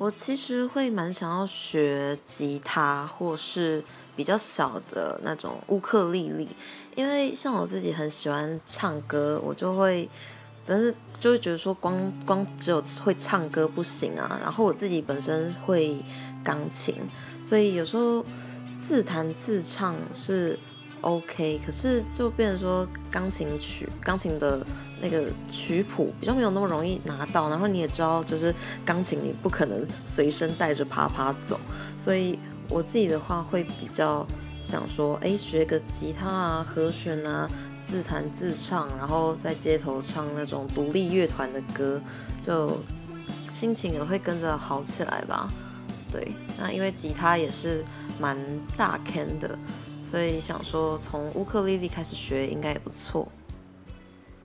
我其实会蛮想要学吉他，或是比较小的那种乌克丽丽，因为像我自己很喜欢唱歌，我就会，但是就会觉得说光光只有会唱歌不行啊。然后我自己本身会钢琴，所以有时候自弹自唱是。OK，可是就变成说钢琴曲、钢琴的那个曲谱比较没有那么容易拿到，然后你也知道，就是钢琴你不可能随身带着啪啪走，所以我自己的话会比较想说，哎，学个吉他啊、和弦啊，自弹自唱，然后在街头唱那种独立乐团的歌，就心情也会跟着好起来吧。对，那因为吉他也是蛮大坑的。所以想说，从乌克丽丽开始学应该也不错。